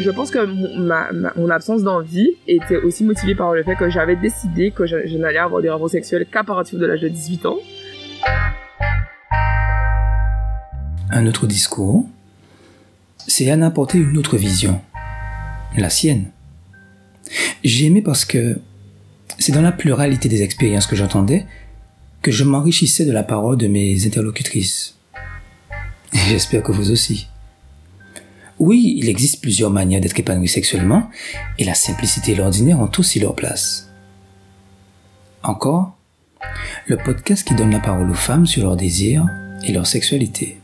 je pense que mon, absence d'envie était aussi motivée par le fait que j'avais décidé que je, je n'allais avoir des rapports sexuels qu'à partir de l'âge de 18 ans. Un autre discours, c'est Anne apporter une autre vision, la sienne. J'ai aimé parce que c'est dans la pluralité des expériences que j'entendais que je m'enrichissais de la parole de mes interlocutrices. J'espère que vous aussi. Oui, il existe plusieurs manières d'être épanoui sexuellement, et la simplicité et l'ordinaire ont aussi leur place. Encore, le podcast qui donne la parole aux femmes sur leurs désirs et leur sexualité.